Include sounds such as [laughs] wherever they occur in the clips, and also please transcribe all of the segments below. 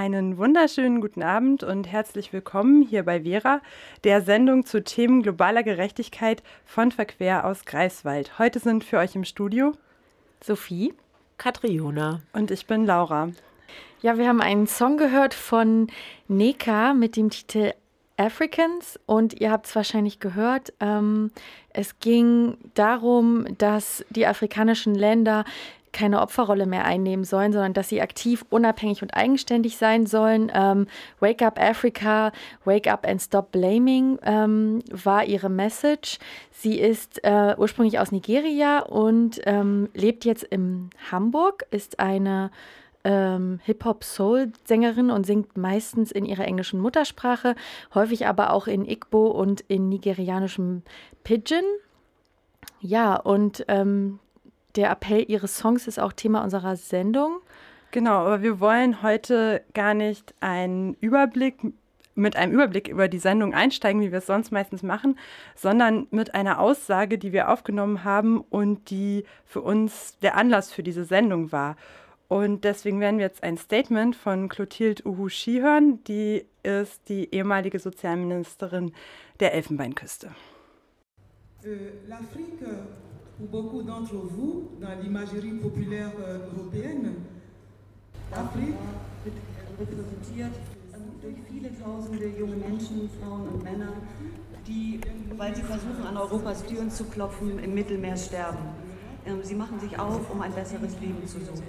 Einen wunderschönen guten Abend und herzlich willkommen hier bei Vera, der Sendung zu Themen globaler Gerechtigkeit von Verquer aus Greifswald. Heute sind für euch im Studio Sophie, Katriona und ich bin Laura. Ja, wir haben einen Song gehört von Neka mit dem Titel Africans und ihr habt es wahrscheinlich gehört. Ähm, es ging darum, dass die afrikanischen Länder keine Opferrolle mehr einnehmen sollen, sondern dass sie aktiv, unabhängig und eigenständig sein sollen. Ähm, Wake Up Africa, Wake Up and Stop Blaming ähm, war ihre Message. Sie ist äh, ursprünglich aus Nigeria und ähm, lebt jetzt in Hamburg, ist eine ähm, Hip-Hop-Soul-Sängerin und singt meistens in ihrer englischen Muttersprache, häufig aber auch in Igbo und in nigerianischem Pidgin. Ja, und ähm, der Appell ihres Songs ist auch Thema unserer Sendung. Genau, aber wir wollen heute gar nicht einen Überblick mit einem Überblick über die Sendung einsteigen, wie wir es sonst meistens machen, sondern mit einer Aussage, die wir aufgenommen haben und die für uns der Anlass für diese Sendung war. Und deswegen werden wir jetzt ein Statement von Clotilde Uhushi hören, die ist die ehemalige Sozialministerin der Elfenbeinküste. L'Afrique pour beaucoup d'entre vous dans l'imagerie populaire euh, européenne. L'Afrique repräsentiert ähm, durch viele tausende junge Menschen, Frauen und Männer, die, weil sie versuchen, an Europas Türen zu klopfen, im Mittelmeer sterben. Ähm, sie machen sich auf, um ein besseres Leben zu suchen.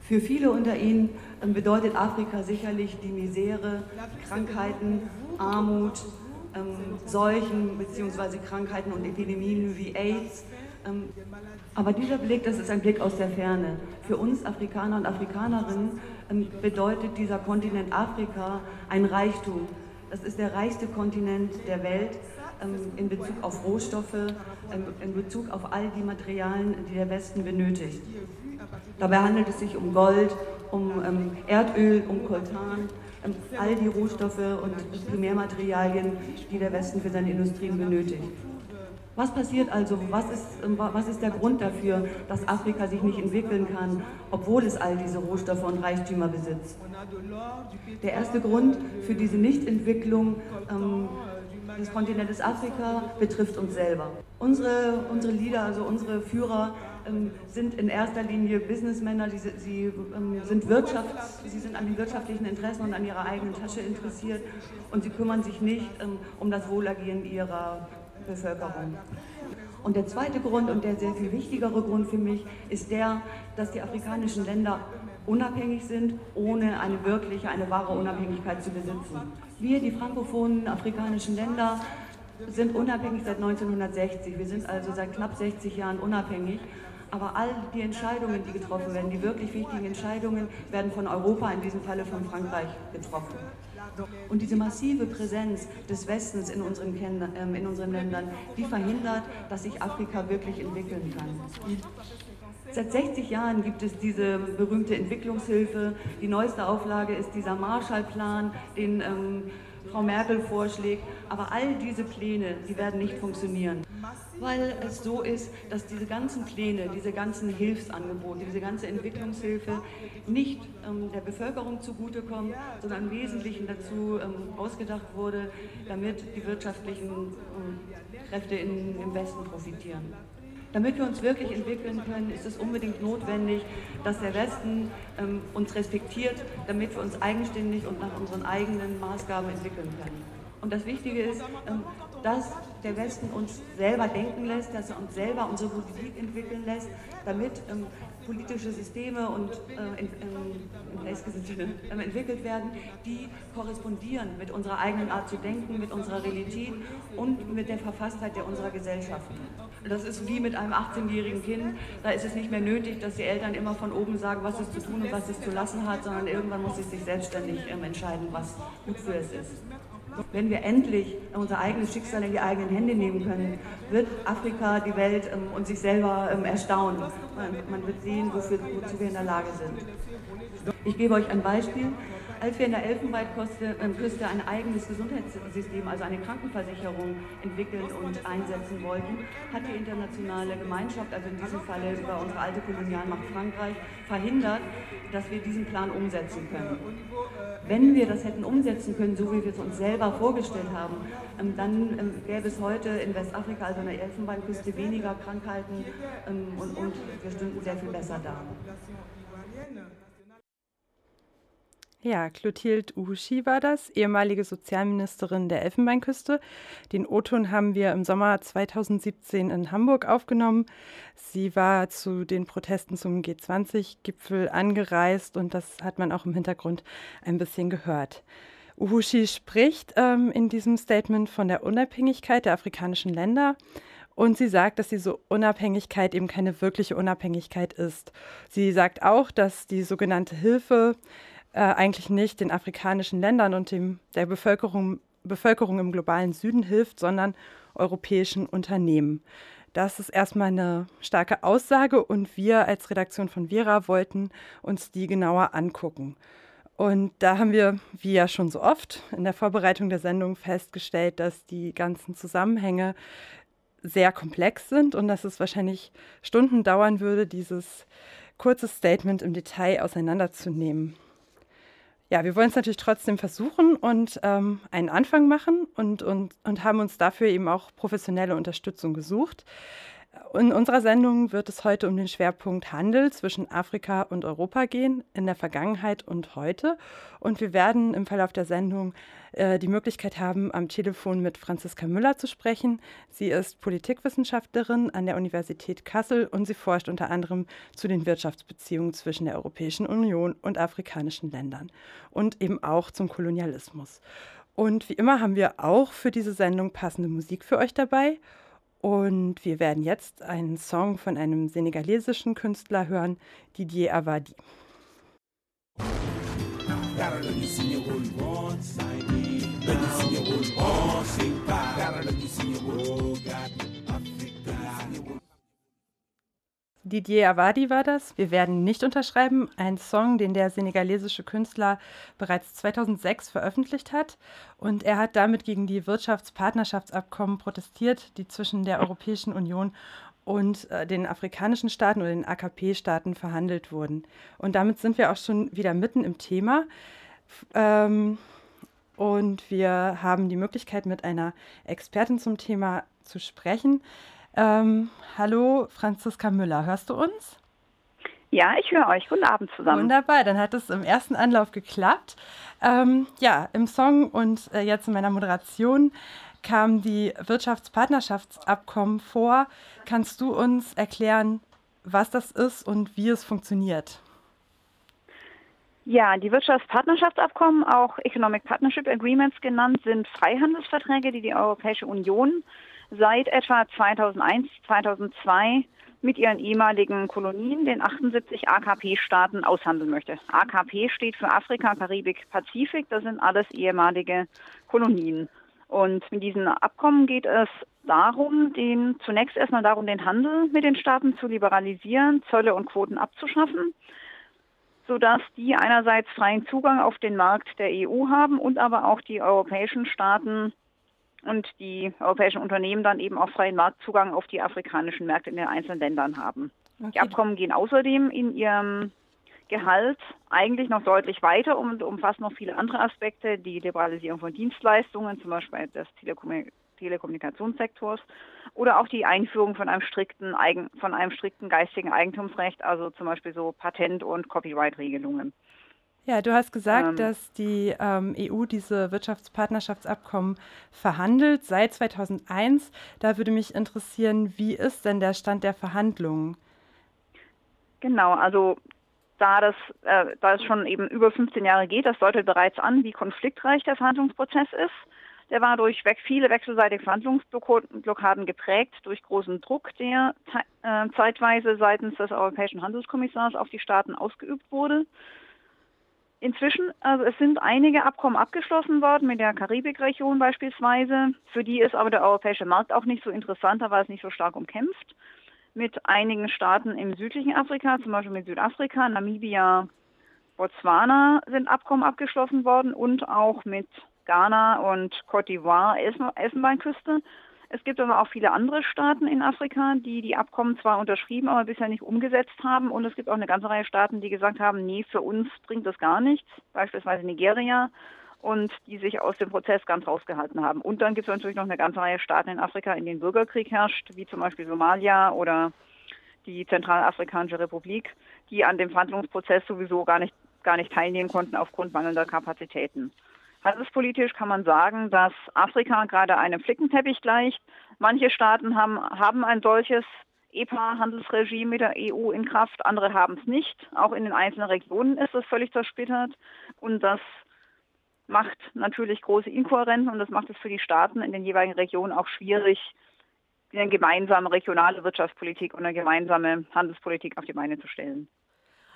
Für viele unter ihnen ähm, bedeutet Afrika sicherlich die Misere, Krankheiten, Armut, Seuchen bzw. Krankheiten und Epidemien wie AIDS, ähm, aber dieser Blick, das ist ein Blick aus der Ferne. Für uns Afrikaner und Afrikanerinnen ähm, bedeutet dieser Kontinent Afrika ein Reichtum. Das ist der reichste Kontinent der Welt ähm, in Bezug auf Rohstoffe, in Bezug auf all die Materialien, die der Westen benötigt. Dabei handelt es sich um Gold, um Erdöl, um Koltan, all die Rohstoffe und Primärmaterialien, die der Westen für seine Industrien benötigt. Was passiert also? Was ist, ähm, was ist der Grund dafür, dass Afrika sich nicht entwickeln kann, obwohl es all diese Rohstoffe und Reichtümer besitzt? Der erste Grund für diese Nichtentwicklung ähm, des Kontinentes Afrika betrifft uns selber. Unsere, unsere Leader, also unsere Führer, ähm, sind in erster Linie Businessmänner, die, sie ähm, sind Wirtschafts-, sie sind an den wirtschaftlichen Interessen und an ihrer eigenen Tasche interessiert und sie kümmern sich nicht ähm, um das Wohlergehen ihrer Bevölkerung. Und der zweite Grund und der sehr viel wichtigere Grund für mich ist der, dass die afrikanischen Länder unabhängig sind, ohne eine wirkliche, eine wahre Unabhängigkeit zu besitzen. Wir, die frankophonen afrikanischen Länder, sind unabhängig seit 1960. Wir sind also seit knapp 60 Jahren unabhängig. Aber all die Entscheidungen, die getroffen werden, die wirklich wichtigen Entscheidungen, werden von Europa, in diesem Falle von Frankreich, getroffen. Und diese massive Präsenz des Westens in unseren, ähm, in unseren Ländern, die verhindert, dass sich Afrika wirklich entwickeln kann. Seit 60 Jahren gibt es diese berühmte Entwicklungshilfe. Die neueste Auflage ist dieser Marshallplan, den ähm, Frau Merkel vorschlägt. Aber all diese Pläne, die werden nicht funktionieren, weil es so ist, dass diese ganzen Pläne, diese ganzen Hilfsangebote, diese ganze Entwicklungshilfe nicht ähm, der Bevölkerung zugutekommt, sondern im Wesentlichen dazu ähm, ausgedacht wurde, damit die wirtschaftlichen ähm, Kräfte in, im Westen profitieren. Damit wir uns wirklich entwickeln können, ist es unbedingt notwendig, dass der Westen ähm, uns respektiert, damit wir uns eigenständig und nach unseren eigenen Maßgaben entwickeln können. Und das Wichtige ist, ähm, dass der Westen uns selber denken lässt, dass er uns selber unsere Politik entwickeln lässt, damit ähm, politische Systeme und äh, in, entwickelt werden, die korrespondieren mit unserer eigenen Art zu denken, mit unserer Realität und mit der Verfasstheit der unserer Gesellschaften. Das ist wie mit einem 18-jährigen Kind. Da ist es nicht mehr nötig, dass die Eltern immer von oben sagen, was es zu tun und was es zu lassen hat, sondern irgendwann muss es sich selbstständig ähm, entscheiden, was gut für es ist. Wenn wir endlich unser eigenes Schicksal in die eigenen Hände nehmen können, wird Afrika, die Welt ähm, und sich selber ähm, erstaunen. Man, wird sehen, wofür, wozu wir in der Lage sind. Ich gebe euch ein Beispiel. Als wir in der Elfenbeinküste äh, ein eigenes Gesundheitssystem, also eine Krankenversicherung entwickeln und einsetzen wollten, hat die internationale Gemeinschaft, also in diesem Falle über unsere alte Kolonialmacht Frankreich, verhindert, dass wir diesen Plan umsetzen können. Wenn wir das hätten umsetzen können, so wie wir es uns selber vorgestellt haben, ähm, dann ähm, gäbe es heute in Westafrika, also an der Elfenbeinküste, weniger Krankheiten ähm, und, und wir stünden sehr viel besser da. Ja, Clotilde Uhushi war das, ehemalige Sozialministerin der Elfenbeinküste. Den O-Ton haben wir im Sommer 2017 in Hamburg aufgenommen. Sie war zu den Protesten zum G20-Gipfel angereist und das hat man auch im Hintergrund ein bisschen gehört. Uhushi spricht ähm, in diesem Statement von der Unabhängigkeit der afrikanischen Länder. Und sie sagt, dass diese Unabhängigkeit eben keine wirkliche Unabhängigkeit ist. Sie sagt auch, dass die sogenannte Hilfe äh, eigentlich nicht den afrikanischen Ländern und dem, der Bevölkerung, Bevölkerung im globalen Süden hilft, sondern europäischen Unternehmen. Das ist erstmal eine starke Aussage und wir als Redaktion von Vera wollten uns die genauer angucken. Und da haben wir, wie ja schon so oft in der Vorbereitung der Sendung, festgestellt, dass die ganzen Zusammenhänge sehr komplex sind und dass es wahrscheinlich Stunden dauern würde, dieses kurze Statement im Detail auseinanderzunehmen ja, wir wollen es natürlich trotzdem versuchen und ähm, einen Anfang machen und, und, und haben uns dafür eben auch professionelle Unterstützung gesucht. In unserer Sendung wird es heute um den Schwerpunkt Handel zwischen Afrika und Europa gehen, in der Vergangenheit und heute. Und wir werden im Verlauf der Sendung äh, die Möglichkeit haben, am Telefon mit Franziska Müller zu sprechen. Sie ist Politikwissenschaftlerin an der Universität Kassel und sie forscht unter anderem zu den Wirtschaftsbeziehungen zwischen der Europäischen Union und afrikanischen Ländern und eben auch zum Kolonialismus. Und wie immer haben wir auch für diese Sendung passende Musik für euch dabei. Und wir werden jetzt einen Song von einem senegalesischen Künstler hören, Didier Avadi. Didier Avadi war das. Wir werden nicht unterschreiben. Ein Song, den der senegalesische Künstler bereits 2006 veröffentlicht hat. Und er hat damit gegen die Wirtschaftspartnerschaftsabkommen protestiert, die zwischen der Europäischen Union und äh, den afrikanischen Staaten oder den AKP-Staaten verhandelt wurden. Und damit sind wir auch schon wieder mitten im Thema. Ähm, und wir haben die Möglichkeit, mit einer Expertin zum Thema zu sprechen. Ähm, hallo, Franziska Müller, hörst du uns? Ja, ich höre euch. Guten Abend zusammen. Wunderbar, dann hat es im ersten Anlauf geklappt. Ähm, ja, im Song und äh, jetzt in meiner Moderation kamen die Wirtschaftspartnerschaftsabkommen vor. Kannst du uns erklären, was das ist und wie es funktioniert? Ja, die Wirtschaftspartnerschaftsabkommen, auch Economic Partnership Agreements genannt, sind Freihandelsverträge, die die Europäische Union seit etwa 2001, 2002 mit ihren ehemaligen Kolonien, den 78 AKP-Staaten, aushandeln möchte. AKP steht für Afrika, Karibik, Pazifik. Das sind alles ehemalige Kolonien. Und mit diesen Abkommen geht es darum, den, zunächst erstmal darum, den Handel mit den Staaten zu liberalisieren, Zölle und Quoten abzuschaffen, sodass die einerseits freien Zugang auf den Markt der EU haben und aber auch die europäischen Staaten und die europäischen Unternehmen dann eben auch freien Marktzugang auf die afrikanischen Märkte in den einzelnen Ländern haben. Okay. Die Abkommen gehen außerdem in ihrem Gehalt eigentlich noch deutlich weiter und umfassen noch viele andere Aspekte, die Liberalisierung von Dienstleistungen, zum Beispiel des Telekom Telekommunikationssektors oder auch die Einführung von einem strikten Eigen von einem strikten geistigen Eigentumsrecht, also zum Beispiel so Patent- und Copyright-Regelungen. Ja, du hast gesagt, ähm, dass die ähm, EU diese Wirtschaftspartnerschaftsabkommen verhandelt seit 2001. Da würde mich interessieren, wie ist denn der Stand der Verhandlungen? Genau, also da das, äh, da es schon eben über 15 Jahre geht, das deutet bereits an, wie konfliktreich der Verhandlungsprozess ist. Der war durch viele wechselseitige Verhandlungsblockaden geprägt, durch großen Druck, der äh, zeitweise seitens des Europäischen Handelskommissars auf die Staaten ausgeübt wurde. Inzwischen, also es sind einige Abkommen abgeschlossen worden, mit der Karibikregion beispielsweise. Für die ist aber der europäische Markt auch nicht so interessant, da war es nicht so stark umkämpft. Mit einigen Staaten im südlichen Afrika, zum Beispiel mit Südafrika, Namibia, Botswana sind Abkommen abgeschlossen worden und auch mit Ghana und Côte d'Ivoire, Elfenbeinküste. Es gibt aber auch viele andere Staaten in Afrika, die die Abkommen zwar unterschrieben, aber bisher nicht umgesetzt haben. Und es gibt auch eine ganze Reihe Staaten, die gesagt haben, nee, für uns bringt das gar nichts, beispielsweise Nigeria, und die sich aus dem Prozess ganz rausgehalten haben. Und dann gibt es natürlich noch eine ganze Reihe Staaten in Afrika, in denen Bürgerkrieg herrscht, wie zum Beispiel Somalia oder die Zentralafrikanische Republik, die an dem Verhandlungsprozess sowieso gar nicht, gar nicht teilnehmen konnten aufgrund mangelnder Kapazitäten. Handelspolitisch kann man sagen, dass Afrika gerade einem Flickenteppich gleicht. Manche Staaten haben, haben ein solches EPA-Handelsregime mit der EU in Kraft, andere haben es nicht. Auch in den einzelnen Regionen ist es völlig zersplittert. Und das macht natürlich große Inkohärenzen und das macht es für die Staaten in den jeweiligen Regionen auch schwierig, eine gemeinsame regionale Wirtschaftspolitik und eine gemeinsame Handelspolitik auf die Beine zu stellen.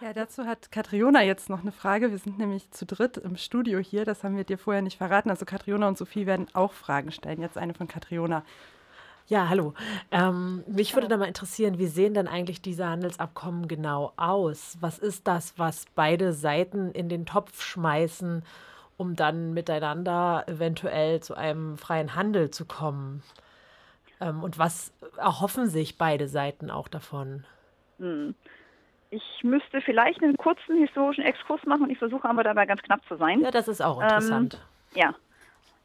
Ja, dazu hat Katriona jetzt noch eine Frage. Wir sind nämlich zu dritt im Studio hier. Das haben wir dir vorher nicht verraten. Also Katriona und Sophie werden auch Fragen stellen. Jetzt eine von Katriona. Ja, hallo. Ähm, mich würde da mal interessieren, wie sehen denn eigentlich diese Handelsabkommen genau aus? Was ist das, was beide Seiten in den Topf schmeißen, um dann miteinander eventuell zu einem freien Handel zu kommen? Ähm, und was erhoffen sich beide Seiten auch davon? Hm. Ich müsste vielleicht einen kurzen historischen Exkurs machen und ich versuche aber dabei ganz knapp zu sein. Ja, das ist auch interessant. Ähm, ja.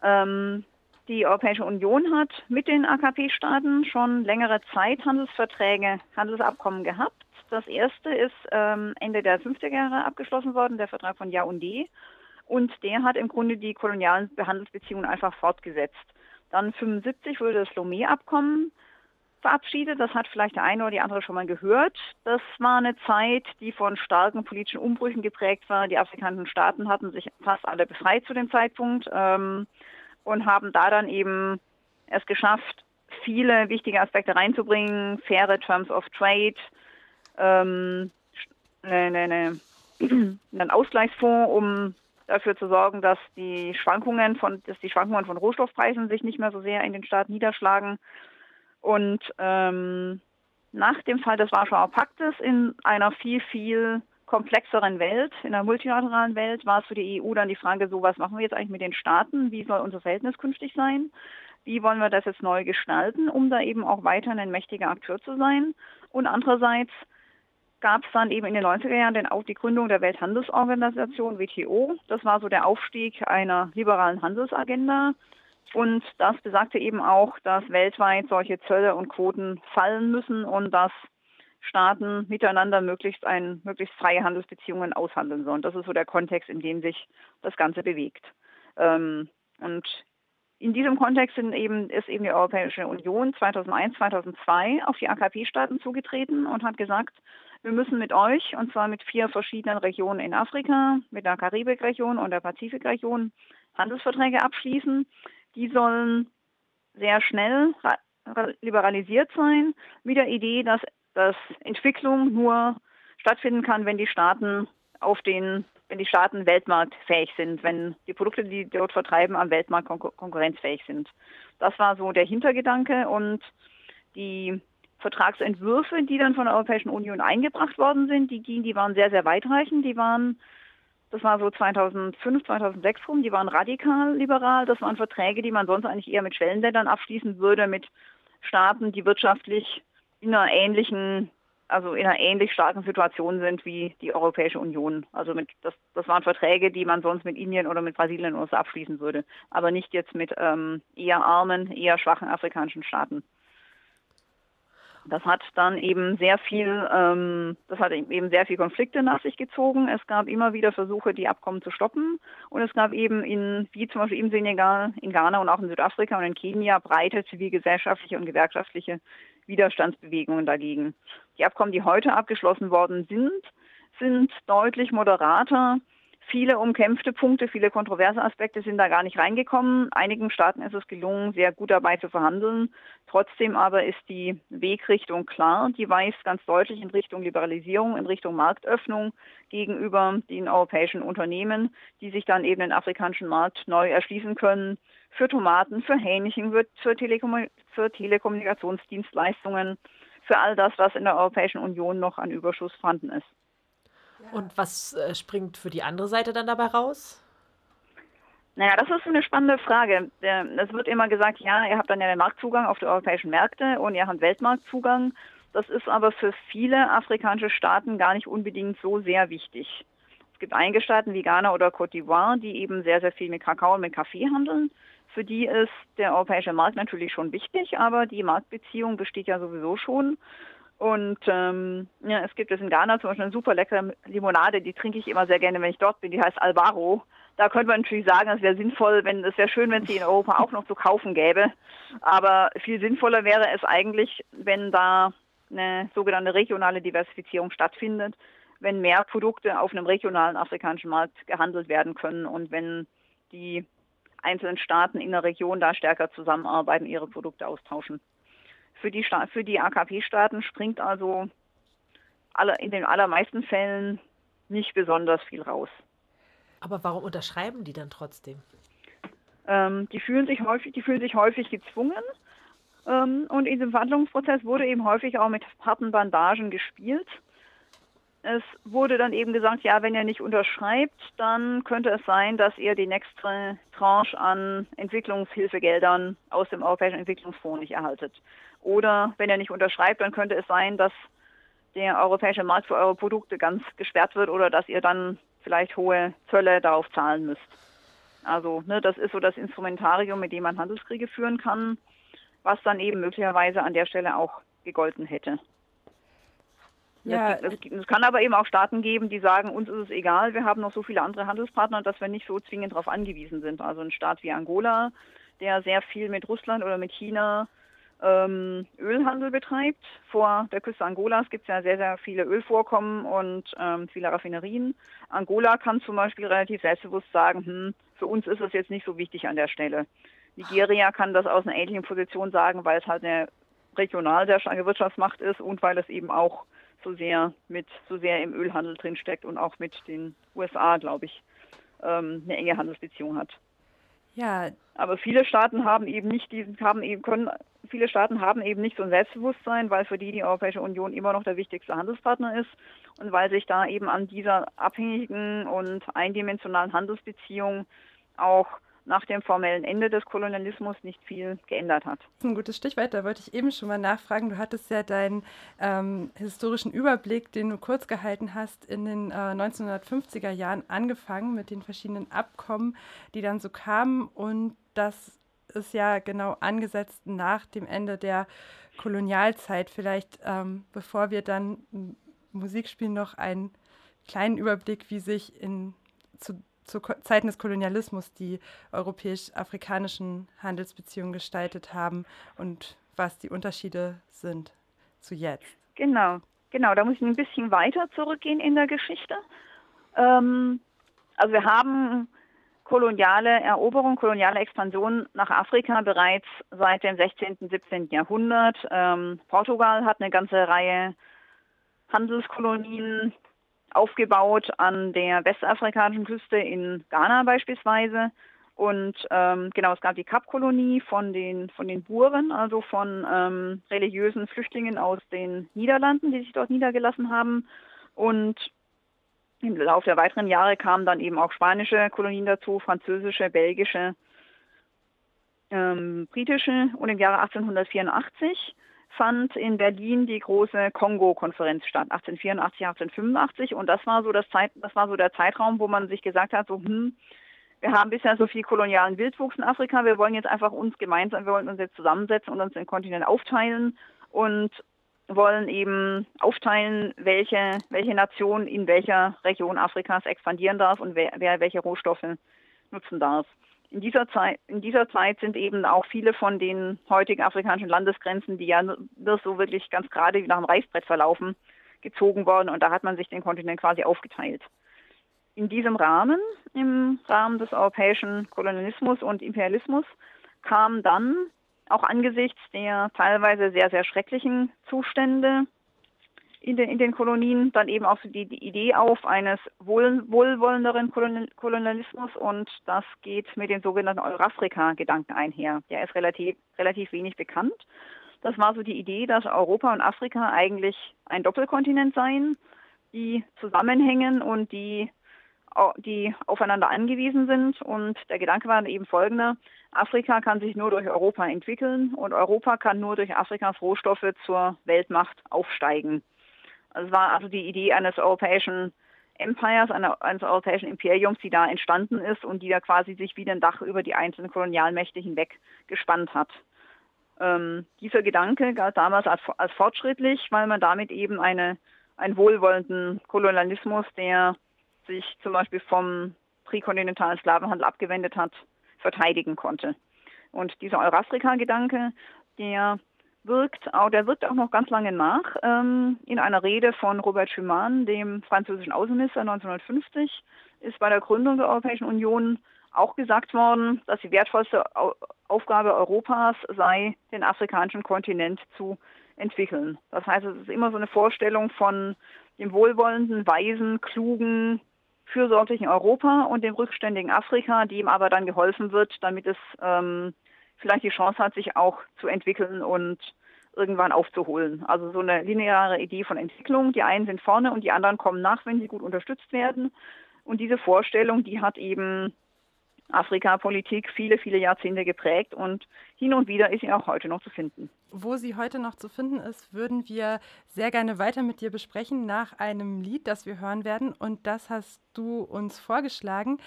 Ähm, die Europäische Union hat mit den AKP-Staaten schon längere Zeit Handelsverträge, Handelsabkommen gehabt. Das erste ist ähm, Ende der 50er Jahre abgeschlossen worden, der Vertrag von Yaoundé. Und der hat im Grunde die kolonialen Handelsbeziehungen einfach fortgesetzt. Dann 1975 wurde das Lomé-Abkommen verabschiedet. Das hat vielleicht der eine oder die andere schon mal gehört. Das war eine Zeit, die von starken politischen Umbrüchen geprägt war. Die afrikanischen Staaten hatten sich fast alle befreit zu dem Zeitpunkt ähm, und haben da dann eben es geschafft, viele wichtige Aspekte reinzubringen. Faire Terms of Trade, ähm, eine, eine, [clears throat] einen Ausgleichsfonds, um dafür zu sorgen, dass die Schwankungen von, dass die Schwankungen von Rohstoffpreisen sich nicht mehr so sehr in den Staaten niederschlagen. Und ähm, nach dem Fall des Warschauer Paktes in einer viel, viel komplexeren Welt, in einer multilateralen Welt, war es für die EU dann die Frage, so was machen wir jetzt eigentlich mit den Staaten? Wie soll unser Verhältnis künftig sein? Wie wollen wir das jetzt neu gestalten, um da eben auch weiterhin ein mächtiger Akteur zu sein? Und andererseits gab es dann eben in den 90er Jahren dann auch die Gründung der Welthandelsorganisation WTO. Das war so der Aufstieg einer liberalen Handelsagenda, und das besagte eben auch, dass weltweit solche Zölle und Quoten fallen müssen und dass Staaten miteinander möglichst ein, möglichst freie Handelsbeziehungen aushandeln sollen. Das ist so der Kontext, in dem sich das Ganze bewegt. Ähm, und in diesem Kontext eben, ist eben die Europäische Union 2001, 2002 auf die AKP-Staaten zugetreten und hat gesagt, wir müssen mit euch, und zwar mit vier verschiedenen Regionen in Afrika, mit der Karibikregion und der Pazifikregion, Handelsverträge abschließen, die sollen sehr schnell liberalisiert sein, mit der Idee, dass, dass Entwicklung nur stattfinden kann, wenn die Staaten auf den, wenn die Staaten weltmarktfähig sind, wenn die Produkte, die dort vertreiben, am Weltmarkt konkurrenzfähig sind. Das war so der Hintergedanke und die Vertragsentwürfe, die dann von der Europäischen Union eingebracht worden sind, die, die waren sehr, sehr weitreichend. Die waren das war so 2005, 2006 rum. Die waren radikal liberal. Das waren Verträge, die man sonst eigentlich eher mit Schwellenländern abschließen würde, mit Staaten, die wirtschaftlich in einer ähnlichen, also in einer ähnlich starken Situation sind wie die Europäische Union. Also mit, das, das waren Verträge, die man sonst mit Indien oder mit Brasilien oder so abschließen würde, aber nicht jetzt mit ähm, eher armen, eher schwachen afrikanischen Staaten. Das hat dann eben sehr viel, ähm, das hat eben sehr viel Konflikte nach sich gezogen. Es gab immer wieder Versuche, die Abkommen zu stoppen. Und es gab eben in, wie zum Beispiel im Senegal, in Ghana und auch in Südafrika und in Kenia breite zivilgesellschaftliche und gewerkschaftliche Widerstandsbewegungen dagegen. Die Abkommen, die heute abgeschlossen worden sind, sind deutlich moderater, Viele umkämpfte Punkte, viele kontroverse Aspekte sind da gar nicht reingekommen. Einigen Staaten ist es gelungen, sehr gut dabei zu verhandeln. Trotzdem aber ist die Wegrichtung klar. Die weist ganz deutlich in Richtung Liberalisierung, in Richtung Marktöffnung gegenüber den europäischen Unternehmen, die sich dann eben den afrikanischen Markt neu erschließen können. Für Tomaten, für Hähnchen, für, Telekom für Telekommunikationsdienstleistungen, für all das, was in der Europäischen Union noch an Überschuss vorhanden ist. Und was äh, springt für die andere Seite dann dabei raus? Naja, das ist eine spannende Frage. Es wird immer gesagt, ja, ihr habt dann ja den Marktzugang auf die europäischen Märkte und ihr habt Weltmarktzugang. Das ist aber für viele afrikanische Staaten gar nicht unbedingt so sehr wichtig. Es gibt einige Staaten wie Ghana oder Côte d'Ivoire, die eben sehr, sehr viel mit Kakao und mit Kaffee handeln. Für die ist der europäische Markt natürlich schon wichtig, aber die Marktbeziehung besteht ja sowieso schon. Und ähm, ja, es gibt es in Ghana zum Beispiel eine super leckere Limonade, die trinke ich immer sehr gerne, wenn ich dort bin. Die heißt Albaro. Da könnte man natürlich sagen, es wäre sinnvoll, wenn es wäre schön, wenn es in Europa auch noch zu kaufen gäbe. Aber viel sinnvoller wäre es eigentlich, wenn da eine sogenannte regionale Diversifizierung stattfindet, wenn mehr Produkte auf einem regionalen afrikanischen Markt gehandelt werden können und wenn die einzelnen Staaten in der Region da stärker zusammenarbeiten, ihre Produkte austauschen. Für die, für die AKP-Staaten springt also alle, in den allermeisten Fällen nicht besonders viel raus. Aber warum unterschreiben die dann trotzdem? Ähm, die, fühlen sich häufig, die fühlen sich häufig gezwungen. Ähm, und in diesem Verhandlungsprozess wurde eben häufig auch mit harten Bandagen gespielt. Es wurde dann eben gesagt, ja, wenn ihr nicht unterschreibt, dann könnte es sein, dass ihr die nächste Tranche an Entwicklungshilfegeldern aus dem Europäischen Entwicklungsfonds nicht erhaltet. Oder wenn er nicht unterschreibt, dann könnte es sein, dass der europäische Markt für eure Produkte ganz gesperrt wird oder dass ihr dann vielleicht hohe Zölle darauf zahlen müsst. Also ne, das ist so das Instrumentarium, mit dem man Handelskriege führen kann, was dann eben möglicherweise an der Stelle auch gegolten hätte. Ja. Es, es, kann aber eben auch Staaten geben, die sagen, uns ist es egal, wir haben noch so viele andere Handelspartner, dass wir nicht so zwingend darauf angewiesen sind. Also ein Staat wie Angola, der sehr viel mit Russland oder mit China ähm, Ölhandel betreibt. Vor der Küste Angolas gibt es ja sehr, sehr viele Ölvorkommen und ähm, viele Raffinerien. Angola kann zum Beispiel relativ selbstbewusst sagen, hm, für uns ist es jetzt nicht so wichtig an der Stelle. Nigeria kann das aus einer ähnlichen Position sagen, weil es halt eine regional sehr starke Wirtschaftsmacht ist und weil es eben auch so sehr mit so sehr im Ölhandel drinsteckt und auch mit den USA, glaube ich, ähm, eine enge Handelsbeziehung hat. Ja. Aber viele Staaten haben eben nicht diesen, haben eben können, viele Staaten haben eben nicht so ein Selbstbewusstsein, weil für die die Europäische Union immer noch der wichtigste Handelspartner ist und weil sich da eben an dieser abhängigen und eindimensionalen Handelsbeziehung auch nach dem formellen Ende des Kolonialismus nicht viel geändert hat. Das ist ein gutes Stichwort, da wollte ich eben schon mal nachfragen. Du hattest ja deinen ähm, historischen Überblick, den du kurz gehalten hast, in den äh, 1950er Jahren angefangen mit den verschiedenen Abkommen, die dann so kamen. Und das ist ja genau angesetzt nach dem Ende der Kolonialzeit. Vielleicht, ähm, bevor wir dann Musik spielen, noch einen kleinen Überblick, wie sich in zu zu Zeiten des Kolonialismus die europäisch-afrikanischen Handelsbeziehungen gestaltet haben und was die Unterschiede sind zu jetzt. Genau, genau. Da muss ich ein bisschen weiter zurückgehen in der Geschichte. Ähm, also wir haben koloniale Eroberung, koloniale Expansion nach Afrika bereits seit dem 16., 17. Jahrhundert. Ähm, Portugal hat eine ganze Reihe Handelskolonien aufgebaut an der westafrikanischen Küste in Ghana beispielsweise. Und ähm, genau, es gab die Kapkolonie von den, von den Buren, also von ähm, religiösen Flüchtlingen aus den Niederlanden, die sich dort niedergelassen haben. Und im Laufe der weiteren Jahre kamen dann eben auch spanische Kolonien dazu, französische, belgische, ähm, britische. Und im Jahre 1884 fand in Berlin die große Kongo-Konferenz statt, 1884, 1885. Und das war so das Zeit, das war so der Zeitraum, wo man sich gesagt hat, so, hm, wir haben bisher so viel kolonialen Wildwuchs in Afrika, wir wollen jetzt einfach uns gemeinsam, wir wollen uns jetzt zusammensetzen und uns den Kontinent aufteilen und wollen eben aufteilen, welche, welche Nation in welcher Region Afrikas expandieren darf und wer, wer welche Rohstoffe nutzen darf in dieser Zeit, in dieser Zeit sind eben auch viele von den heutigen afrikanischen Landesgrenzen, die ja nur so wirklich ganz gerade wie nach dem Reißbrett verlaufen, gezogen worden und da hat man sich den Kontinent quasi aufgeteilt. in diesem Rahmen, im Rahmen des europäischen Kolonialismus und Imperialismus, kam dann auch angesichts der teilweise sehr, sehr schrecklichen Zustände in den, in den Kolonien dann eben auch die, die Idee auf eines wohl, wohlwollenderen Kolonialismus und das geht mit dem sogenannten Eurafrika-Gedanken einher. Der ist relativ, relativ wenig bekannt. Das war so die Idee, dass Europa und Afrika eigentlich ein Doppelkontinent seien, die zusammenhängen und die, die aufeinander angewiesen sind. Und der Gedanke war eben folgender. Afrika kann sich nur durch Europa entwickeln und Europa kann nur durch Afrikas Rohstoffe zur Weltmacht aufsteigen. Es war also die Idee eines europäischen Empires, eines europäischen Imperiums, die da entstanden ist und die da quasi sich wie ein Dach über die einzelnen Kolonialmächte hinweg gespannt hat. Ähm, dieser Gedanke galt damals als, als, fortschrittlich, weil man damit eben eine, einen wohlwollenden Kolonialismus, der sich zum Beispiel vom präkontinentalen Sklavenhandel abgewendet hat, verteidigen konnte. Und dieser Eurafrika-Gedanke, der wirkt auch, der wirkt auch noch ganz lange nach. Ähm, in einer Rede von Robert Schumann, dem französischen Außenminister 1950, ist bei der Gründung der Europäischen Union auch gesagt worden, dass die wertvollste Aufgabe Europas sei, den afrikanischen Kontinent zu entwickeln. Das heißt, es ist immer so eine Vorstellung von dem wohlwollenden, weisen, klugen, fürsorglichen Europa und dem rückständigen Afrika, dem aber dann geholfen wird, damit es ähm, vielleicht die Chance hat, sich auch zu entwickeln und irgendwann aufzuholen. Also so eine lineare Idee von Entwicklung. Die einen sind vorne und die anderen kommen nach, wenn sie gut unterstützt werden. Und diese Vorstellung, die hat eben Afrikapolitik viele, viele Jahrzehnte geprägt und hin und wieder ist sie auch heute noch zu finden. Wo sie heute noch zu finden ist, würden wir sehr gerne weiter mit dir besprechen nach einem Lied, das wir hören werden. Und das hast du uns vorgeschlagen.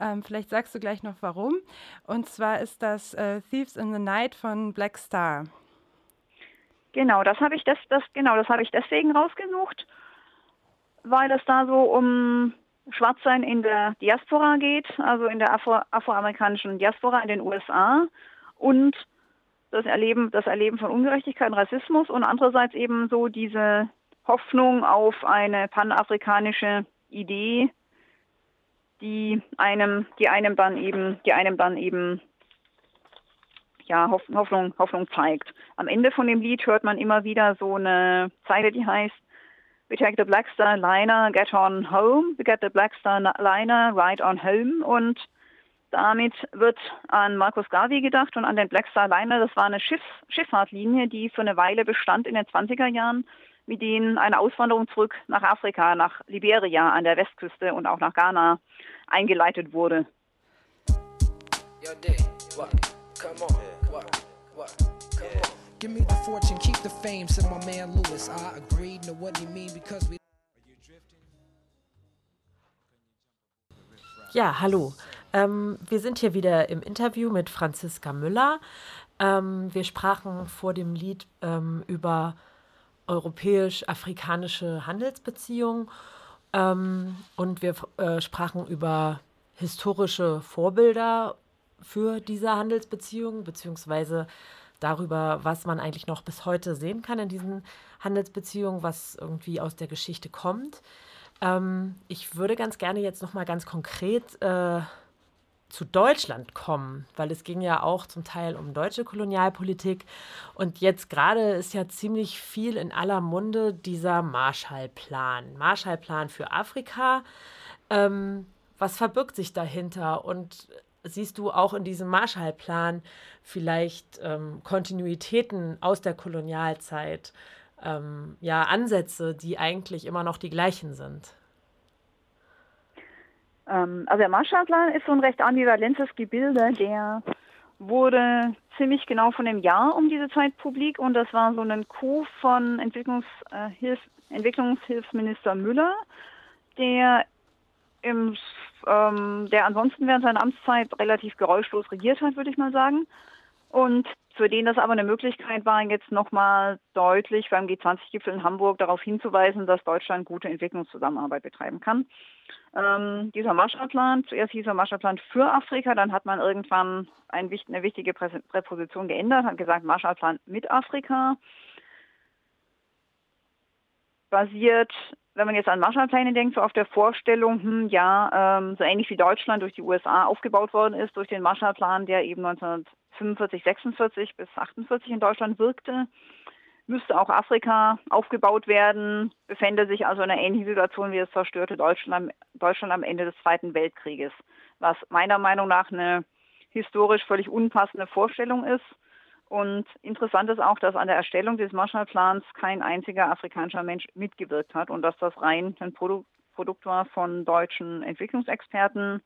Ähm, vielleicht sagst du gleich noch warum. Und zwar ist das äh, Thieves in the Night von Black Star. Genau, das habe ich das, das genau, das habe ich deswegen rausgesucht, weil es da so um Schwarzsein in der Diaspora geht, also in der Afro afroamerikanischen Diaspora in den USA und das Erleben, das Erleben von Ungerechtigkeit und Rassismus und andererseits eben so diese Hoffnung auf eine panafrikanische Idee, die einem, die einem dann eben, die einem dann eben ja, Hoffnung, Hoffnung zeigt. Am Ende von dem Lied hört man immer wieder so eine Zeile, die heißt We take the Black Star Liner, get on home. We get the Black Star Liner, ride on home. Und damit wird an Markus Garvey gedacht und an den Black Star Liner. Das war eine Schiff, Schifffahrtlinie, die für eine Weile bestand in den 20er Jahren, mit denen eine Auswanderung zurück nach Afrika, nach Liberia an der Westküste und auch nach Ghana eingeleitet wurde. Yo, Come on. What? What? Give me the fortune, keep the fame, said my man Lewis. I agreed, know what he mean because we. Ja, hallo. Ähm, wir sind hier wieder im Interview mit Franziska Müller. Ähm, wir sprachen vor dem Lied ähm, über europäisch-afrikanische Handelsbeziehungen ähm, und wir äh, sprachen über historische Vorbilder für diese Handelsbeziehungen, beziehungsweise darüber, was man eigentlich noch bis heute sehen kann in diesen Handelsbeziehungen, was irgendwie aus der Geschichte kommt. Ähm, ich würde ganz gerne jetzt noch mal ganz konkret äh, zu Deutschland kommen, weil es ging ja auch zum Teil um deutsche Kolonialpolitik und jetzt gerade ist ja ziemlich viel in aller Munde dieser Marshallplan, Marshallplan für Afrika. Ähm, was verbirgt sich dahinter und siehst du auch in diesem Marshallplan vielleicht ähm, Kontinuitäten aus der Kolonialzeit, ähm, ja, Ansätze, die eigentlich immer noch die gleichen sind? Ähm, also der Marshallplan ist so ein recht ambivalentes Gebilde, der wurde ziemlich genau von dem Jahr um diese Zeit publik und das war so ein Coup von Entwicklungshilf Entwicklungshilfsminister Müller, der im ähm, der ansonsten während seiner Amtszeit relativ geräuschlos regiert hat, würde ich mal sagen. Und für den das aber eine Möglichkeit war, jetzt nochmal deutlich beim G20-Gipfel in Hamburg darauf hinzuweisen, dass Deutschland gute Entwicklungszusammenarbeit betreiben kann. Ähm, dieser Marshallplan, zuerst hieß er Marshallplan für Afrika, dann hat man irgendwann ein, eine wichtige Präposition geändert, hat gesagt Marshallplan mit Afrika. Basiert, wenn man jetzt an Marshallpläne denkt, so auf der Vorstellung, hm, ja, ähm, so ähnlich wie Deutschland durch die USA aufgebaut worden ist, durch den Marshallplan, der eben 1945, 46 bis 48 in Deutschland wirkte, müsste auch Afrika aufgebaut werden, befände sich also in einer ähnlichen Situation wie das zerstörte Deutschland, Deutschland am Ende des Zweiten Weltkrieges, was meiner Meinung nach eine historisch völlig unpassende Vorstellung ist. Und interessant ist auch, dass an der Erstellung des Marshallplans kein einziger afrikanischer Mensch mitgewirkt hat und dass das rein ein Produ Produkt war von deutschen Entwicklungsexperten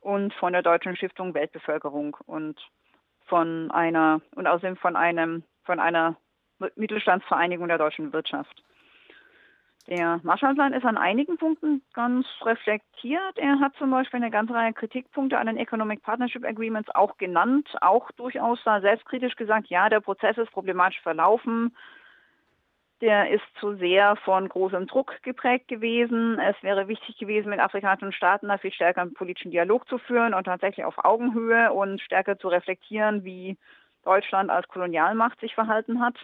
und von der Deutschen Stiftung Weltbevölkerung und von einer und außerdem von einem von einer Mittelstandsvereinigung der deutschen Wirtschaft. Der Marshallplan ist an einigen Punkten ganz reflektiert. Er hat zum Beispiel eine ganze Reihe Kritikpunkte an den Economic Partnership Agreements auch genannt, auch durchaus da selbstkritisch gesagt, ja, der Prozess ist problematisch verlaufen. Der ist zu sehr von großem Druck geprägt gewesen. Es wäre wichtig gewesen, mit afrikanischen Staaten da viel stärker einen politischen Dialog zu führen und tatsächlich auf Augenhöhe und stärker zu reflektieren, wie Deutschland als Kolonialmacht sich verhalten hat.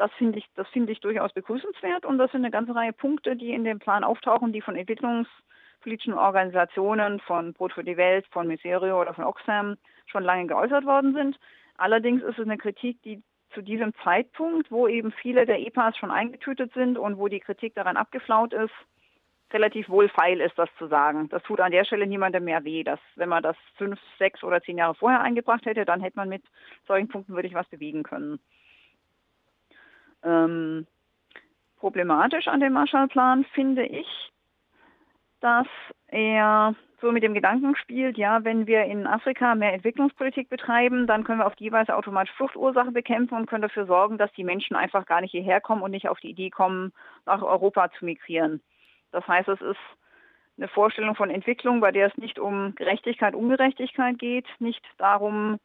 Das finde ich, das finde ich durchaus begrüßenswert und das sind eine ganze Reihe Punkte, die in dem Plan auftauchen, die von entwicklungspolitischen Organisationen, von Brot für die Welt, von Miserio oder von Oxfam schon lange geäußert worden sind. Allerdings ist es eine Kritik, die zu diesem Zeitpunkt, wo eben viele der EPAs schon eingetütet sind und wo die Kritik daran abgeflaut ist, relativ wohlfeil ist, das zu sagen. Das tut an der Stelle niemandem mehr weh. Dass, wenn man das fünf, sechs oder zehn Jahre vorher eingebracht hätte, dann hätte man mit solchen Punkten wirklich was bewegen können. Ähm, problematisch an dem Marshallplan finde ich, dass er so mit dem Gedanken spielt, ja, wenn wir in Afrika mehr Entwicklungspolitik betreiben, dann können wir auf die Weise automatisch Fluchtursachen bekämpfen und können dafür sorgen, dass die Menschen einfach gar nicht hierher kommen und nicht auf die Idee kommen, nach Europa zu migrieren. Das heißt, es ist eine Vorstellung von Entwicklung, bei der es nicht um Gerechtigkeit, Ungerechtigkeit geht, nicht darum,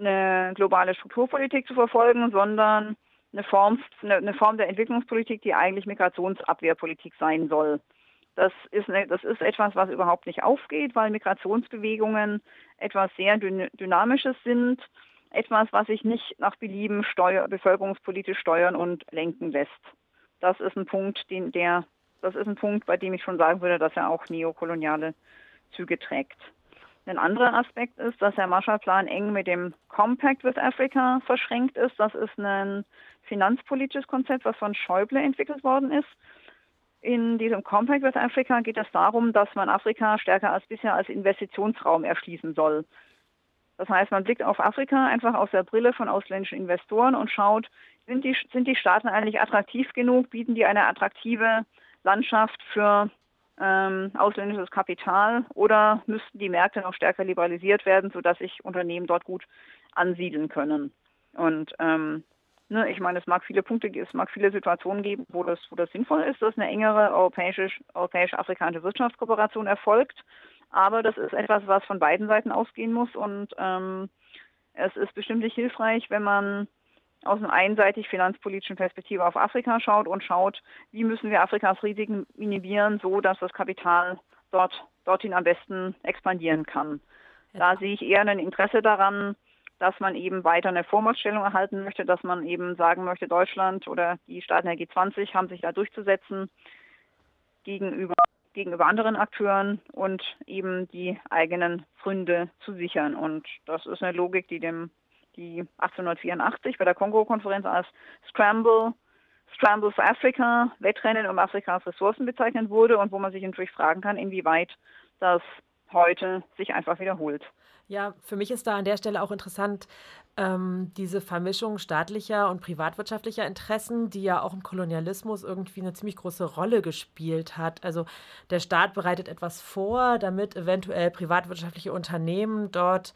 eine globale Strukturpolitik zu verfolgen, sondern eine Form, eine, Form der Entwicklungspolitik, die eigentlich Migrationsabwehrpolitik sein soll. Das ist, eine, das ist etwas, was überhaupt nicht aufgeht, weil Migrationsbewegungen etwas sehr Dynamisches sind, etwas, was sich nicht nach Belieben steuer, bevölkerungspolitisch steuern und lenken lässt. Das ist ein Punkt, den der, das ist ein Punkt, bei dem ich schon sagen würde, dass er auch neokoloniale Züge trägt. Ein anderer Aspekt ist, dass der Marshallplan eng mit dem Compact with Africa verschränkt ist. Das ist ein finanzpolitisches Konzept, was von Schäuble entwickelt worden ist. In diesem Compact with Africa geht es darum, dass man Afrika stärker als bisher als Investitionsraum erschließen soll. Das heißt, man blickt auf Afrika einfach aus der Brille von ausländischen Investoren und schaut, sind die, sind die Staaten eigentlich attraktiv genug, bieten die eine attraktive Landschaft für ähm, ausländisches Kapital oder müssten die Märkte noch stärker liberalisiert werden, sodass sich Unternehmen dort gut ansiedeln können. Und ähm, ne, ich meine, es mag viele Punkte, es mag viele Situationen geben, wo das, wo das sinnvoll ist, dass eine engere europäisch-afrikanische Wirtschaftskooperation erfolgt. Aber das ist etwas, was von beiden Seiten ausgehen muss und ähm, es ist bestimmt nicht hilfreich, wenn man aus einer einseitig finanzpolitischen Perspektive auf Afrika schaut und schaut, wie müssen wir Afrikas Risiken minimieren, so dass das Kapital dort, dorthin am besten expandieren kann. Da sehe ich eher ein Interesse daran, dass man eben weiter eine Vormachtstellung erhalten möchte, dass man eben sagen möchte, Deutschland oder die Staaten der G20 haben sich da durchzusetzen gegenüber, gegenüber anderen Akteuren und eben die eigenen Gründe zu sichern. Und das ist eine Logik, die dem die 1884 bei der Kongo-Konferenz als Scramble, Scramble for Africa, Wettrennen um Afrikas Ressourcen bezeichnet wurde und wo man sich natürlich fragen kann, inwieweit das heute sich einfach wiederholt. Ja, für mich ist da an der Stelle auch interessant, ähm, diese Vermischung staatlicher und privatwirtschaftlicher Interessen, die ja auch im Kolonialismus irgendwie eine ziemlich große Rolle gespielt hat. Also der Staat bereitet etwas vor, damit eventuell privatwirtschaftliche Unternehmen dort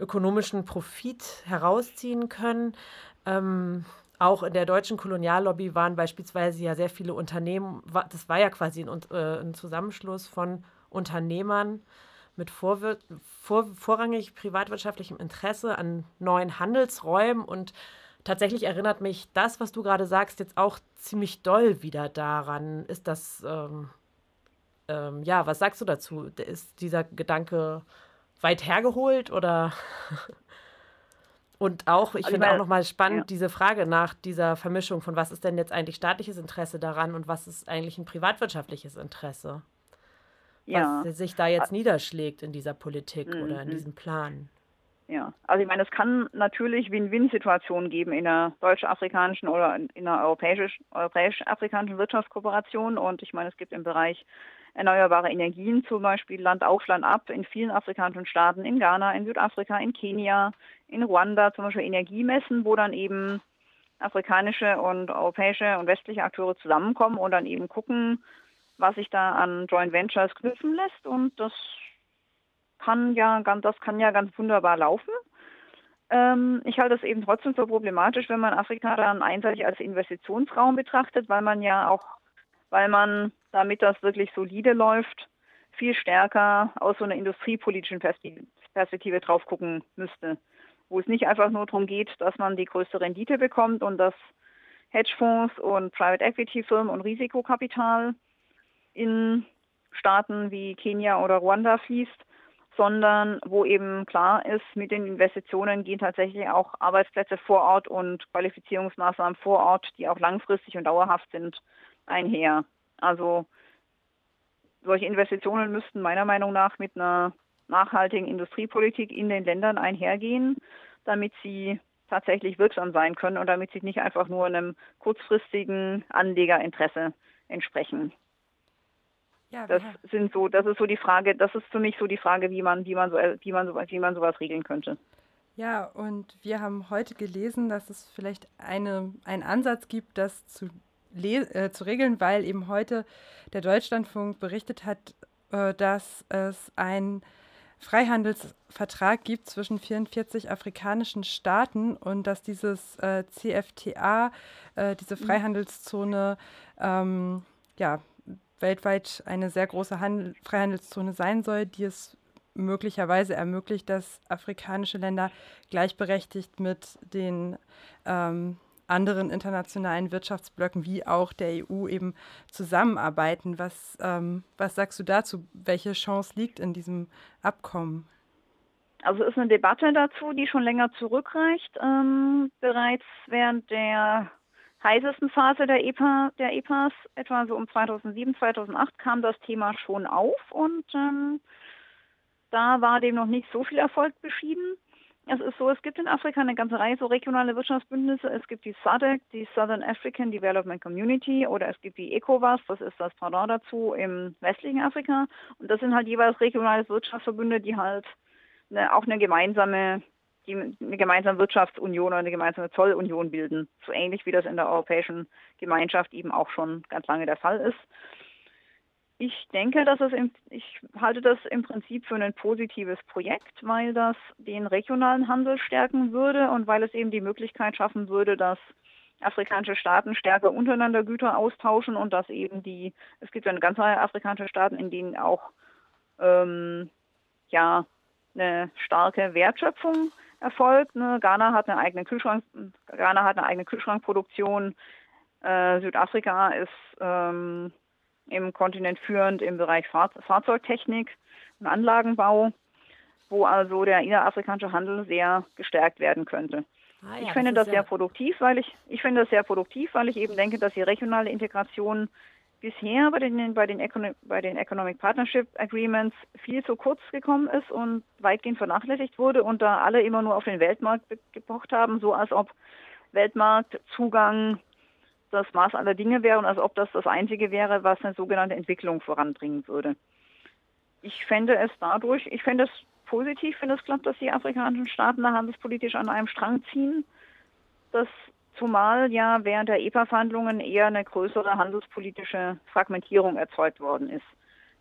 ökonomischen Profit herausziehen können. Ähm, auch in der deutschen Koloniallobby waren beispielsweise ja sehr viele Unternehmen, das war ja quasi ein, äh, ein Zusammenschluss von Unternehmern mit vorwir vor, vorrangig privatwirtschaftlichem Interesse an neuen Handelsräumen und tatsächlich erinnert mich das, was du gerade sagst, jetzt auch ziemlich doll wieder daran. Ist das, ähm, ähm, ja, was sagst du dazu? Ist dieser Gedanke weit hergeholt oder? [laughs] Und auch, ich Also finde auch meine, nochmal spannend ja. diese Frage nach dieser Vermischung von was ist denn jetzt eigentlich staatliches Interesse daran und was ist eigentlich ein privatwirtschaftliches Interesse, Ja. was sich da jetzt niederschlägt in dieser Politik oder in Mhm. diesem Plan. Ja, also ich meine, es kann natürlich Win-Win-Situationen geben in der deutsch-afrikanischen oder in der europäisch- europäisch-afrikanischen Wirtschaftskooperation. Und ich meine, es gibt im Bereich erneuerbare Energien zum Beispiel Land auf, Land ab in vielen afrikanischen Staaten, in Ghana, in Südafrika, in Kenia, in Ruanda zum Beispiel Energiemessen, wo dann eben afrikanische und europäische und westliche Akteure zusammenkommen und dann eben gucken, was sich da an Joint Ventures knüpfen lässt. Und das kann ja ganz, das kann ja ganz wunderbar laufen. Ähm, ich halte es eben trotzdem für problematisch, wenn man Afrika dann einseitig als Investitionsraum betrachtet, weil man ja auch, weil man, damit das wirklich solide läuft, viel stärker aus so einer industriepolitischen Perspektive, drauf gucken müsste, wo es nicht einfach nur darum geht, dass man die größte Rendite bekommt und dass Hedgefonds und Private Equity Firmen und Risikokapital in Staaten wie Kenia oder Ruanda fließt, sondern wo eben klar ist, mit den Investitionen gehen tatsächlich auch Arbeitsplätze vor Ort und Qualifizierungsmaßnahmen vor Ort, die auch langfristig und dauerhaft sind, einher. Also solche Investitionen müssten meiner Meinung nach mit einer nachhaltigen Industriepolitik in den Ländern einhergehen, damit sie tatsächlich wirksam sein können und damit sie nicht einfach nur einem kurzfristigen Anlegerinteresse entsprechen. Ja, Das wir- sind so, das ist so die Frage, das ist für mich so die Frage, wie man, wie man so, wie man so, wie man sowas regeln könnte. Ja, und wir haben heute gelesen, dass es vielleicht eine, einen Ansatz gibt, das zu, äh, zu regeln, weil eben heute der Deutschlandfunk berichtet hat, äh, dass es einen Freihandelsvertrag gibt zwischen 44 afrikanischen Staaten und dass dieses äh, CFTA, äh, diese Freihandelszone, ähm, ja, weltweit eine sehr große Handel Freihandelszone sein soll, die es möglicherweise ermöglicht, dass afrikanische Länder gleichberechtigt mit den ähm, anderen internationalen Wirtschaftsblöcken wie auch der EU eben zusammenarbeiten. Was, ähm, was sagst du dazu? Welche Chance liegt in diesem Abkommen? Also es ist eine Debatte dazu, die schon länger zurückreicht. Ähm, bereits während der heißesten Phase der, EPA, der EPAs, etwa so um 2007, 2008, kam das Thema schon auf und ähm, da war dem noch nicht so viel Erfolg beschieden. Es ist so, es gibt in Afrika eine ganze Reihe so regionale Wirtschaftsbündnisse. Es gibt die SADC, die Southern African Development Community, oder es gibt die ECOWAS, das ist das Pendant dazu im westlichen Afrika. Und das sind halt jeweils regionale Wirtschaftsverbünde, die halt eine, auch eine gemeinsame, die, eine gemeinsame Wirtschaftsunion oder eine gemeinsame Zollunion bilden. So ähnlich wie das in der Europäischen Gemeinschaft eben auch schon ganz lange der Fall ist. Ich denke, dass es im, ich halte das im Prinzip für ein positives Projekt, weil das den regionalen Handel stärken würde und weil es eben die Möglichkeit schaffen würde, dass afrikanische Staaten stärker untereinander Güter austauschen und dass eben die, es gibt ja eine ganze Reihe afrikanischer Staaten, in denen auch ähm, ja eine starke Wertschöpfung erfolgt. Ne? Ghana hat eine eigene Kühlschrank, Ghana hat eine eigene Kühlschrankproduktion. Äh, Südafrika ist ähm, im Kontinent führend im Bereich Fahr Fahrzeugtechnik und Anlagenbau, wo also der innerafrikanische Handel sehr gestärkt werden könnte. Ah ja, ich finde das ja- sehr produktiv, weil ich ich finde das sehr produktiv, weil ich eben denke, dass die regionale Integration bisher bei den bei den, Econo bei den Economic Partnership Agreements viel zu kurz gekommen ist und weitgehend vernachlässigt wurde und da alle immer nur auf den Weltmarkt gepocht haben, so als ob Weltmarktzugang das Maß aller Dinge wäre und als ob das das Einzige wäre, was eine sogenannte Entwicklung voranbringen würde. Ich fände es dadurch, ich fände es positiv, wenn es klappt, dass die afrikanischen Staaten da handelspolitisch an einem Strang ziehen. Das zumal ja während der EPA-Verhandlungen eher eine größere handelspolitische Fragmentierung erzeugt worden ist.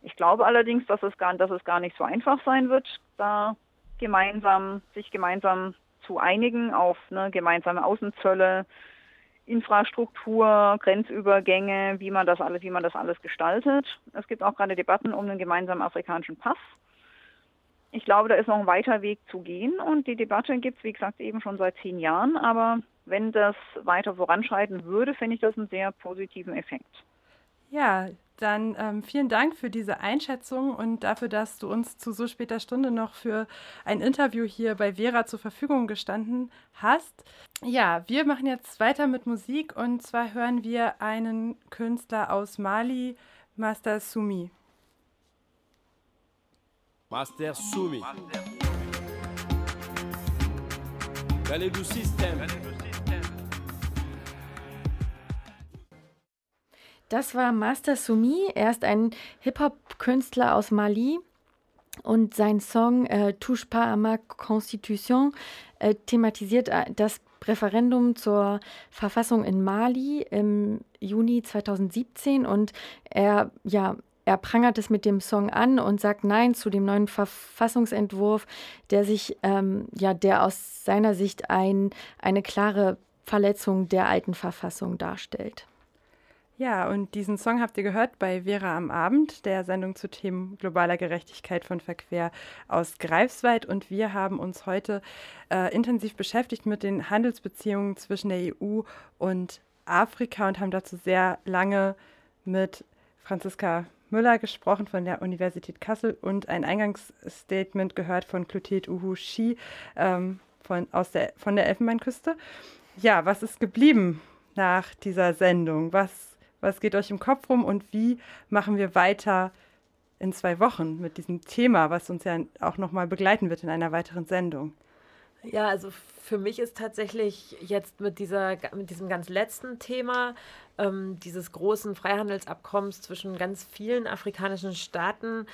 Ich glaube allerdings, dass es gar, dass es gar nicht so einfach sein wird, da gemeinsam, sich gemeinsam zu einigen auf ne, gemeinsame Außenzölle, Infrastruktur, Grenzübergänge, wie man das alles, wie man das alles gestaltet. Es gibt auch gerade Debatten um den gemeinsamen afrikanischen Pass. Ich glaube, da ist noch ein weiter Weg zu gehen und die Debatte gibt es, wie gesagt, eben schon seit zehn Jahren. Aber wenn das weiter voranschreiten würde, finde ich das einen sehr positiven Effekt. Ja, dann ähm, vielen Dank für diese Einschätzung und dafür, dass du uns zu so später Stunde noch für ein Interview hier bei Vera zur Verfügung gestanden hast. Ja, wir machen jetzt weiter mit Musik und zwar hören wir einen Künstler aus Mali, Master Sumi. Master Sumi. Galet du System. Das war Master Sumi. Er ist ein Hip-Hop-Künstler aus Mali. Und sein Song äh, Touche pas à ma Constitution äh, thematisiert äh, das Referendum zur Verfassung in Mali im Juni 2017. Und er, ja, er prangert es mit dem Song an und sagt Nein zu dem neuen Verfassungsentwurf, der sich, ähm, ja, der aus seiner Sicht ein, eine klare Verletzung der alten Verfassung darstellt. Ja, und diesen Song habt ihr gehört bei Vera am Abend, der Sendung zu Themen globaler Gerechtigkeit von Verquer aus Greifswald. Und wir haben uns heute äh, intensiv beschäftigt mit den Handelsbeziehungen zwischen der EU und Afrika und haben dazu sehr lange mit Franziska Müller gesprochen von der Universität Kassel und ein Eingangsstatement gehört von Clotilde Uhu Shi ähm, von, der, von der Elfenbeinküste. Ja, was ist geblieben nach dieser Sendung? Was was geht euch im Kopf rum und wie machen wir weiter in zwei Wochen mit diesem Thema, was uns ja auch nochmal begleiten wird in einer weiteren Sendung? Ja, also für mich ist tatsächlich jetzt mit, dieser, mit diesem ganz letzten Thema ähm, dieses großen Freihandelsabkommens zwischen ganz vielen afrikanischen Staaten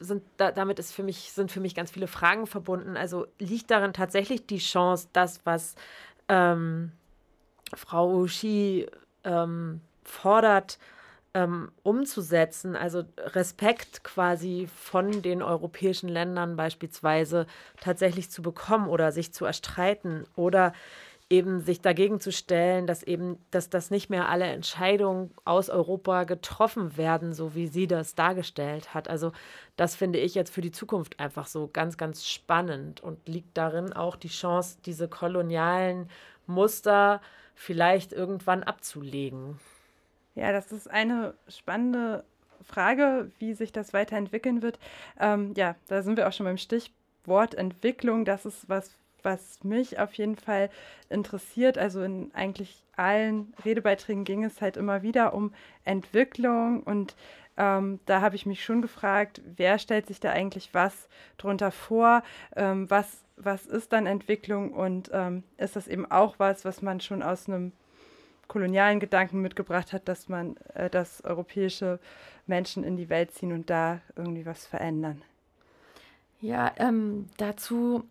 sind da, damit ist für mich, sind für mich ganz viele Fragen verbunden. Also liegt darin tatsächlich die Chance, das, was ähm, Frau Ushi ähm, fordert, ähm, umzusetzen, also Respekt quasi von den europäischen Ländern beispielsweise tatsächlich zu bekommen oder sich zu erstreiten oder eben sich dagegen zu stellen, dass eben, dass das nicht mehr alle Entscheidungen aus Europa getroffen werden, so wie sie das dargestellt hat. Also das finde ich jetzt für die Zukunft einfach so ganz, ganz spannend und liegt darin auch die Chance, diese kolonialen Muster vielleicht irgendwann abzulegen. Ja, das ist eine spannende Frage, wie sich das weiterentwickeln wird. Ähm, ja, da sind wir auch schon beim Stichwort Entwicklung. Das ist was, was mich auf jeden Fall interessiert. Also in eigentlich allen Redebeiträgen ging es halt immer wieder um Entwicklung und ähm, da habe ich mich schon gefragt, wer stellt sich da eigentlich was drunter vor? Ähm, was, was ist dann Entwicklung und ähm, ist das eben auch was, was man schon aus einem kolonialen Gedanken mitgebracht hat, dass man, äh, dass europäische Menschen in die Welt ziehen und da irgendwie was verändern. Ja, ähm, dazu,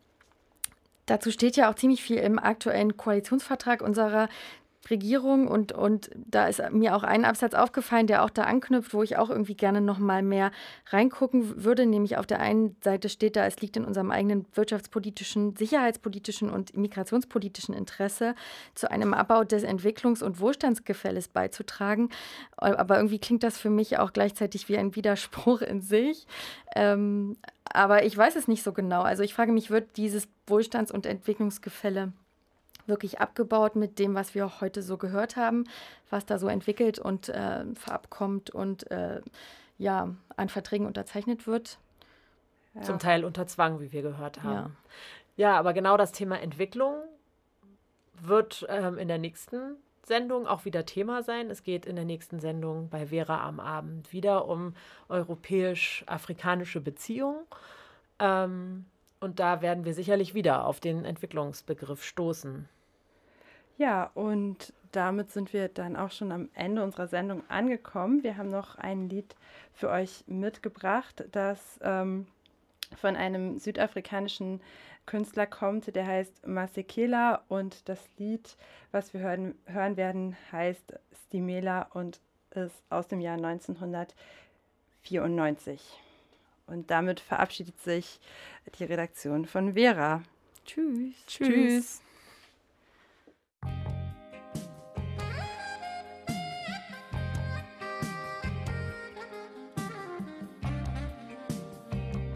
dazu steht ja auch ziemlich viel im aktuellen Koalitionsvertrag unserer Regierung und, und da ist mir auch ein Absatz aufgefallen, der auch da anknüpft, wo ich auch irgendwie gerne noch mal mehr reingucken würde, nämlich auf der einen Seite steht da, es liegt in unserem eigenen wirtschaftspolitischen, sicherheitspolitischen und migrationspolitischen Interesse, zu einem Abbau des Entwicklungs- und Wohlstandsgefälles beizutragen. Aber irgendwie klingt das für mich auch gleichzeitig wie ein Widerspruch in sich. Ähm, aber ich weiß es nicht so genau. Also ich frage mich, wird dieses Wohlstands- und Entwicklungsgefälle wirklich abgebaut mit dem, was wir heute so gehört haben, was da so entwickelt und äh, verabkommt und äh, ja, an Verträgen unterzeichnet wird. Ja. Zum Teil unter Zwang, wie wir gehört haben. Ja, ja aber genau das Thema Entwicklung wird ähm, in der nächsten Sendung auch wieder Thema sein. Es geht in der nächsten Sendung bei Vera am Abend wieder um europäisch-afrikanische Beziehungen. Ähm, und da werden wir sicherlich wieder auf den Entwicklungsbegriff stoßen. Ja, und damit sind wir dann auch schon am Ende unserer Sendung angekommen. Wir haben noch ein Lied für euch mitgebracht, das ähm, von einem südafrikanischen Künstler kommt, der heißt Masekela und das Lied, was wir hören, hören werden, heißt Stimela und ist aus dem Jahr 1994. Und damit verabschiedet sich die Redaktion von Vera. Tschüss. Tschüss. Tschüss.